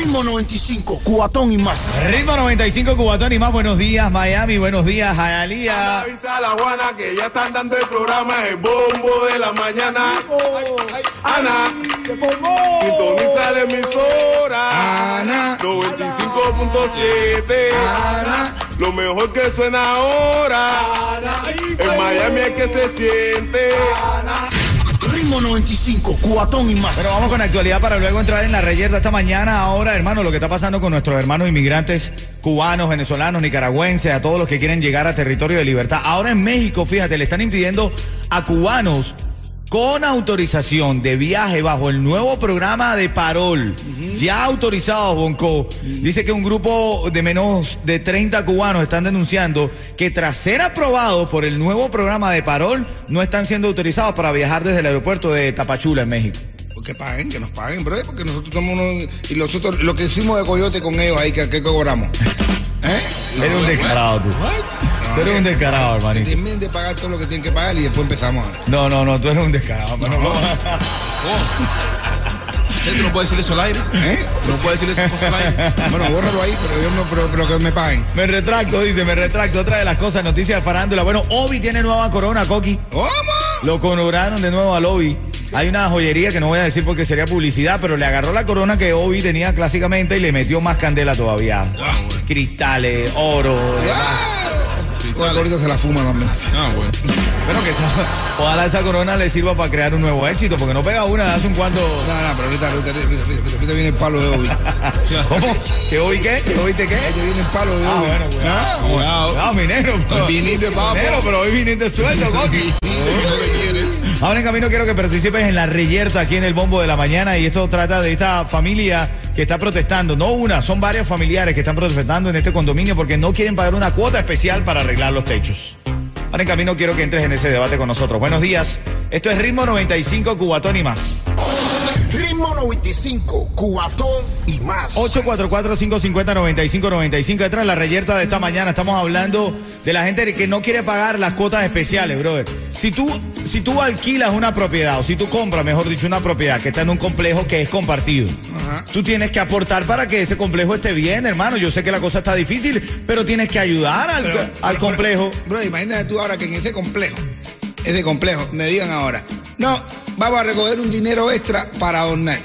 Ritmo 95, cuatón y más. Ritmo 95 Cubatón y más. Buenos días, Miami. Buenos días, Hialeah. Avisa a la Juana que ya están dando el programa El Bombo de la Mañana. Ana, sintoniza la emisora. Ana. 95.7. Ana. Lo mejor que suena ahora. En Miami es que se siente. Ritmo 95, cuatón y más. Pero vamos con actualidad para luego entrar en la reyerta esta mañana. Ahora, hermano, lo que está pasando con nuestros hermanos inmigrantes cubanos, venezolanos, nicaragüenses, a todos los que quieren llegar a territorio de libertad. Ahora en México, fíjate, le están impidiendo a cubanos con autorización de viaje bajo el nuevo programa de parol, ya autorizado, Bonco. Dice que un grupo de menos de 30 cubanos están denunciando que tras ser aprobados por el nuevo programa de parol, no están siendo autorizados para viajar desde el aeropuerto de Tapachula, en México. Que paguen, que nos paguen, bro, porque nosotros somos unos. Y nosotros, lo que hicimos de coyote con ellos ahí, que, que cobramos. ¿Eh? Eres un descarado tú. Tú eres un descarado, hermanito. terminen de pagar todo lo que tienen que pagar y después empezamos. No, no, no, tú eres un descarado. hermano. ¿Tú no puedes decir eso al aire? ¿Eh? ¿Tú no puedes decir cosas al aire? Bueno, bórralo ahí, pero yo no, pero, pero que me paguen. Me retracto, dice, me retracto. Otra de las cosas, noticias de farándula. Bueno, Obi tiene nueva corona, Coqui. ¿Cómo? Lo coronaron de nuevo al Obi. Hay una joyería que no voy a decir porque sería publicidad, pero le agarró la corona que Obi tenía clásicamente y le metió más candela todavía. Cristales, oro, demás. Bueno, ahorita se la fuma también. Ah, bueno. Bueno, que esa- ojalá esa corona le sirva para crear un nuevo éxito, porque no pega una de hace un cuanto. No, no, pero ahorita, ahorita, ahorita, ahorita, ahorita, viene el palo de Obi. ¿Cómo? ¿Que Obi qué? ¿Que Obi te qué? Ahorita viene el palo de Ah, Obi. bueno, cuidado. Cuidado. Cuidado, minero. pero- Viniste, papo. Minero, pero hoy viniste suelto, Coqui. Ahora en camino quiero que participes en la reyerta aquí en el Bombo de la Mañana y esto trata de esta familia que está protestando, no una, son varios familiares que están protestando en este condominio porque no quieren pagar una cuota especial para arreglar los techos. Ahora en camino quiero que entres en ese debate con nosotros. Buenos días, esto es Ritmo 95 Cubatón y. Ritmo 95, cuatón y más. 844-550-9595. Detrás de la reyerta de esta mañana estamos hablando de la gente que no quiere pagar las cuotas especiales, brother. Si tú, si tú alquilas una propiedad o si tú compras, mejor dicho, una propiedad que está en un complejo que es compartido, tú tienes que aportar para que ese complejo esté bien, hermano. Yo sé que la cosa está difícil, pero tienes que ayudar al, Pero- al complejo. Bro, imagínate tú ahora que en ese complejo, ese complejo, me digan ahora, no, vamos a recoger un dinero extra para adornar.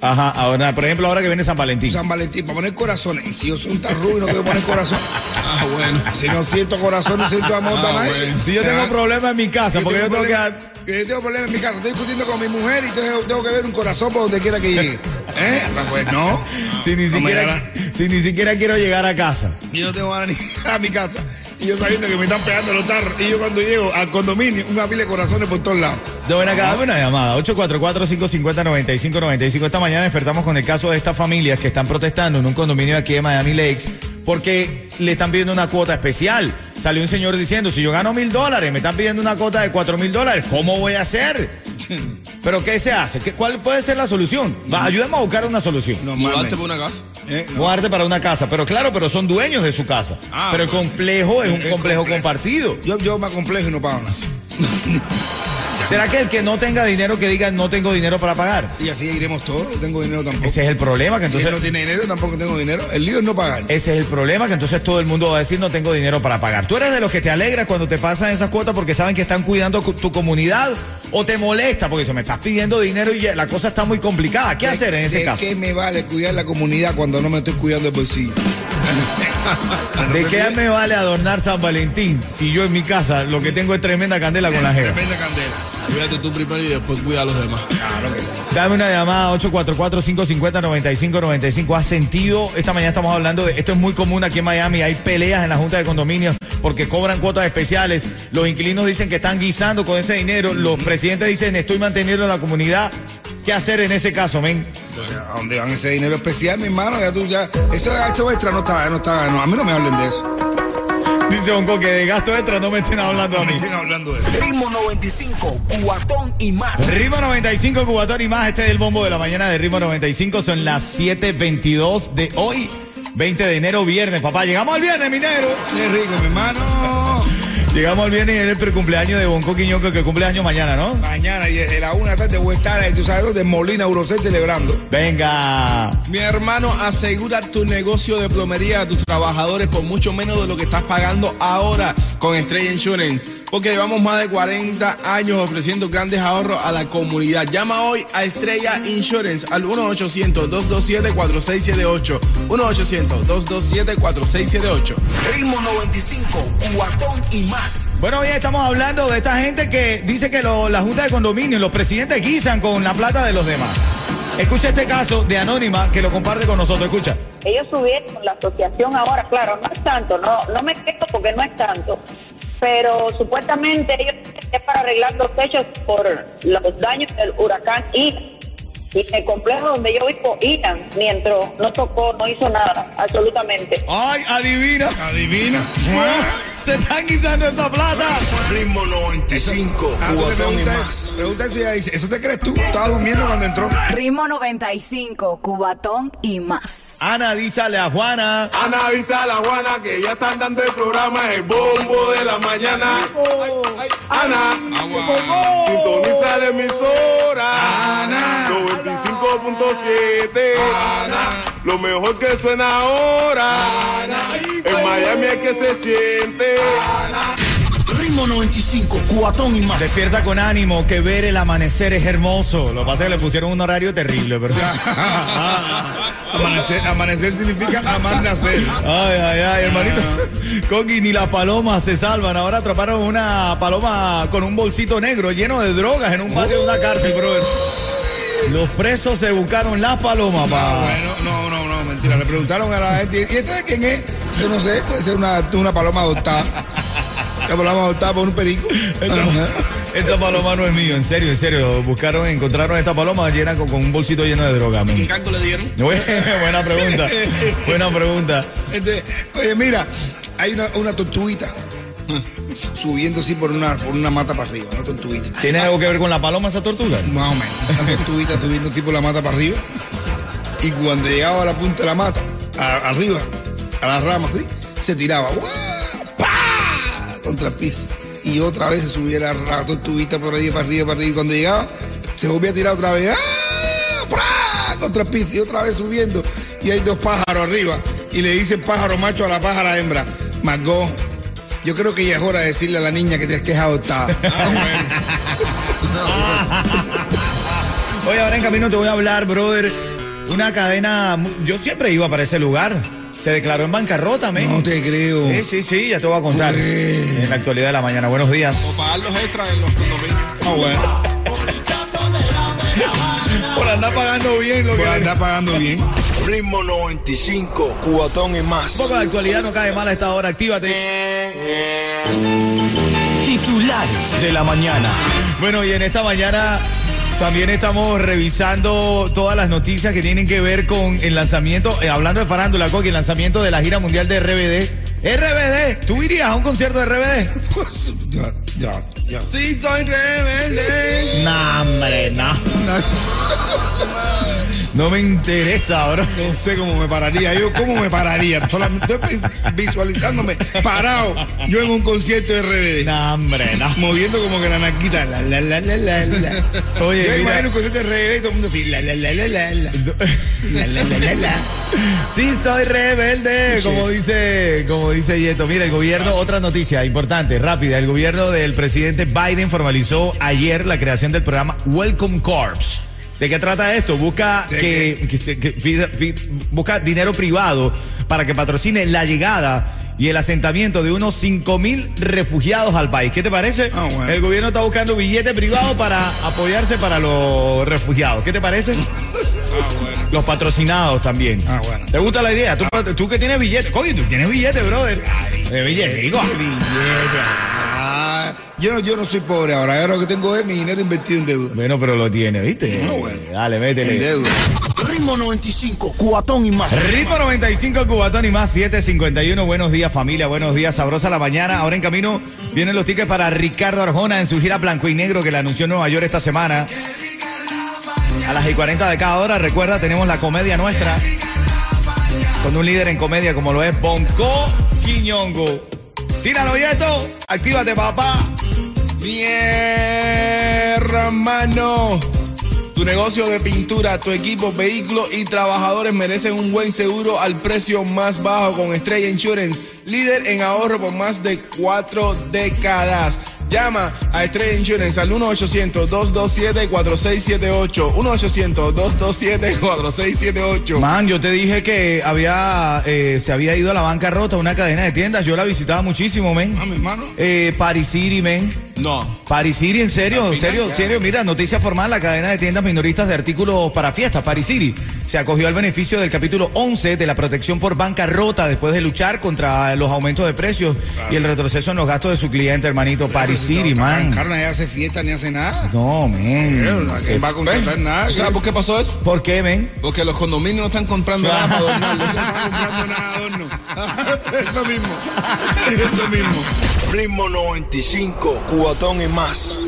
Ajá, ahora, por ejemplo, ahora que viene San Valentín. San Valentín, para poner corazones. Y si yo soy un tarrubio y no quiero poner corazón, Ah, bueno. si no siento corazón, no siento amor Ah, nadie. Si yo tengo Ah, problemas en mi casa, porque yo tengo que... problemas- que yo tengo problemas en mi casa, estoy discutiendo con mi mujer y tengo, tengo que ver un corazón por donde quiera que llegue. ¿Eh? Pues no. Si ni, No me siquiera, llaman. si ni siquiera quiero llegar a casa. Y yo no tengo ganas ni a mi casa. Y yo sabiendo que me están pegando los tarros. Y yo cuando llego al condominio, una pila de corazones por todos lados. De buena acá, dame una llamada. 844-550-9595. Esta mañana despertamos con el caso de estas familias que están protestando en un condominio aquí de Miami Lakes porque le están pidiendo una cuota especial. Salió un señor diciendo, si yo gano mil dólares, me están pidiendo una cuota de cuatro mil dólares, ¿cómo voy a hacer? ¿Pero qué se hace? ¿Qué- ¿Cuál puede ser la solución? Va, ayúdame a buscar una solución. Mudarte por una casa. ¿Eh? Mudarte para una casa, pero claro, pero son dueños de su casa. Ah, pero el complejo es un complejo. compartido. Yo, yo me complejo y no pago nada. ¿Será que el que no tenga dinero que diga no tengo dinero para pagar? Y así iremos todos, no tengo dinero tampoco. Ese es el problema, que si él entonces... no tiene dinero, tampoco tengo dinero. El lío es no pagar. Ese es el problema, que entonces todo el mundo va a decir no tengo dinero para pagar. ¿Tú eres de los que te alegras cuando te pasan esas cuotas porque saben que están cuidando cu- tu comunidad? ¿O te molesta porque se me estás pidiendo dinero y la cosa está muy complicada? ¿Qué hacer en ese ¿De caso? qué me vale cuidar la comunidad cuando no me estoy cuidando el bolsillo? ¿De qué me vale adornar San Valentín si yo en mi casa lo que tengo es tremenda candela con la jeva? De candela. Cuídate tú primero y después cuida a los demás. Claro que sí. Dame una llamada 844-550-9595. ¿Has sentido? Esta mañana estamos hablando de. Esto es muy común aquí en Miami. Hay peleas en la Junta de Condominios porque cobran cuotas especiales. Los inquilinos dicen que están guisando con ese dinero. Los presidentes dicen estoy manteniendo la comunidad. ¿Qué hacer en ese caso, men? Sea, ¿a dónde van ese dinero especial, mi hermano? Ya tú ya. Eso, esto extra no está, no está, no, a mí no me hablen de eso. Dice Bonco que de gasto extra no me estén hablando a Me mí. estén hablando de eso. Ritmo 95, cuatón y más. Ritmo 95, Cubatón y más. Este es el bombo de la mañana de Ritmo 95. Son las 7.22 de hoy, 20 de enero, viernes. Papá, llegamos al viernes, minero. Qué rico, mi hermano. Llegamos al viernes y es el precumpleaños de Bonco Quiñonco que cumple años mañana, ¿no? Mañana y desde la una de la tarde voy a estar ahí, tú sabes dónde, Molina, Eurocel, celebrando. Venga. Mi hermano, asegura tu negocio de plomería a tus trabajadores por mucho menos de lo que estás pagando ahora con Estrella Insurance. Porque llevamos más de 40 años ofreciendo grandes ahorros a la comunidad. Llama hoy a Estrella Insurance al 1-800-227-4678. 1-800-227-4678. Ritmo 95, cuatón y más. Bueno, hoy estamos hablando de esta gente que dice que lo- la Junta de Condominio, los presidentes guisan con la plata de los demás. Escucha este caso de Anónima que lo comparte con nosotros. Escucha. ellos subieron la asociación ahora, claro, no es tanto, no, no me quejo porque no es tanto, pero supuestamente ellos es para arreglar los techos por los daños del huracán Ian. Y en el complejo donde yo vivo, Ian, mientras no tocó, no hizo nada, absolutamente. Ay, adivina. Adivina. Se están guisando esa plata. Ritmo 95, Ah, cuatón y más. pregunta ella dice, ¿eso te crees tú? Estaba durmiendo cuando entró. Ritmo 95, Cubatón y más. Ana, dísale a Juana. Ana avisa a Juana que ya están dando el programa El Bombo de la Mañana. Ana, sintoniza la emisora. Ana. 95.7. Lo mejor que suena ahora. En Miami es que se siente. Ritmo 95, cuatón y más. Despierta con ánimo, que ver el amanecer es hermoso. Lo que pasa es que le pusieron un horario terrible, pero. amanecer, amanecer significa amar nacer. Ay, ay, ay, hermanito. Coqui, ni las palomas se salvan. Ahora atraparon una paloma con un bolsito negro lleno de drogas en un patio de una cárcel, brother. Los presos se buscaron las palomas, Ah, pa. bueno, no, no, no, mentira. Le preguntaron a la gente, ¿y esto de quién es? Yo no sé, puede ser una, una paloma adoptada. Una paloma adoptada por un perico. Esa, esa paloma no es mío, en serio, en serio. Buscaron, encontraron esta paloma llena con, con un bolsito lleno de droga, man. ¿Qué canto le dieron? Buena pregunta. Buena pregunta. Este, oye, mira, hay una, una tortuguita subiendo así por una, por una mata para arriba, una tortuguita. ¿Tiene algo que ver con la paloma esa tortuga? Más o menos. Una tortuguita subiendo así por la mata para arriba. Y cuando llegaba a la punta de la mata, a- arriba, a las ramas, ¿sí? se tiraba. ¡Pah! Contra el piso. Y otra vez se subía la, la tortuguita por ahí, para arriba, para arriba. Y cuando llegaba, se volvía a tirar otra vez. ¡Ah! Contra el piso. Y otra vez subiendo. Y hay dos pájaros arriba. Y le dice el pájaro macho a la pájara hembra. Margot, yo creo que ya es hora de decirle a la niña que te que es adoptada. Oye, ahora en camino te voy a hablar, brother. Una cadena. Yo siempre iba para ese lugar. Se declaró en bancarrota, men. No te creo. Sí, sí, sí, ya te voy a contar. En la actualidad de la mañana. Buenos días. O pagar los extras en los condominios. Ah, bueno. Por andar pagando bien lo Por que. andar pagando bien. Ritmo 95, cuatón y Un más. poco de actualidad no cae mal a esta hora. Actívate. Titulares de la mañana. Bueno, y en esta mañana también estamos revisando todas las noticias que tienen que ver con el lanzamiento, eh, hablando de farándula, Coqui, el lanzamiento de la gira mundial de RBD. RBD, ¿tú irías a un concierto de RBD? Ya, ya, ya. Sí, soy rebelde. No, hombre, no. No me interesa, bro. No sé cómo me pararía. Yo, ¿cómo me pararía? Solamente estoy visualizándome parado. Yo en un concierto de RBD. No, hombre, no. Moviendo como que la naquita. La, la, la, la, la, la. Oye, Yo mira. imagino un concierto de RBD y todo el mundo así. La, la, la, la, la, la. La, la, la, la, la. Sí, soy rebelde, como dice, como dice Yeto. Mira, el gobierno, otra noticia importante, rápida. El gobierno del presidente Biden formalizó ayer la creación del programa Welcome Corps. ¿De qué trata esto? Busca ¿De que, busca dinero privado para que patrocine la llegada y el asentamiento de unos 5 mil refugiados al país. ¿Qué te parece? Ah, bueno. El gobierno está buscando billete privado para apoyarse para los refugiados. ¿Qué te parece? Los patrocinados también. Ah, bueno. ¿Te gusta la idea? Tú, tú que tienes billete. Coño, tú tienes billete, brother. De billete, digo. Billete. Yo no, yo no soy pobre ahora. Ahora lo que tengo es mi dinero invertido en deuda. Bueno, pero lo tiene, ¿viste? No, bueno. Dale, En métele. deuda. Ritmo 95, cuatón y más. Ritmo 95, Cubatón y más 751. Buenos días, familia. Buenos días, sabrosa la mañana. Ahora en camino vienen los tickets para Ricardo Arjona en su gira Blanco y Negro que le anunció en Nueva York esta semana. A las y 40 de cada hora, recuerda, tenemos la comedia nuestra. Con un líder en comedia como lo es Bonco Quiñongo. Tíralo, Yeto. Actívate, papá. Mi hermano. Tu negocio de pintura, tu equipo, vehículos y trabajadores merecen un buen seguro al precio más bajo con Estrella Insurance, líder en ahorro por más de cuatro décadas. Llama a Estrella Insurance al 1-800-227-4678. 1-800-227-4678. Man, yo te dije que había eh, se había ido a la bancarrota una cadena de tiendas. Yo la visitaba muchísimo, men. Ah, mi hermano. Eh, Paris City, men. No. Paris City, en serio, en serio, en serio. Mira, noticia formal, la cadena de tiendas minoristas de artículos para fiestas, Paris City, se acogió al beneficio del capítulo 11 de la protección por bancarrota después de luchar contra los aumentos de precios y el retroceso en los gastos de su cliente, hermanito. Paris City, man. Carne, ya hace fiesta ni hace nada. No, men. ¿A quién va a contratar nada? ¿Sabes por qué pasó eso? ¿Por qué, men? Porque los condominios no están comprando nada para. No están comprando nada adorno. Eso mismo. Eso mismo. Ritmo 95, cuatón y más.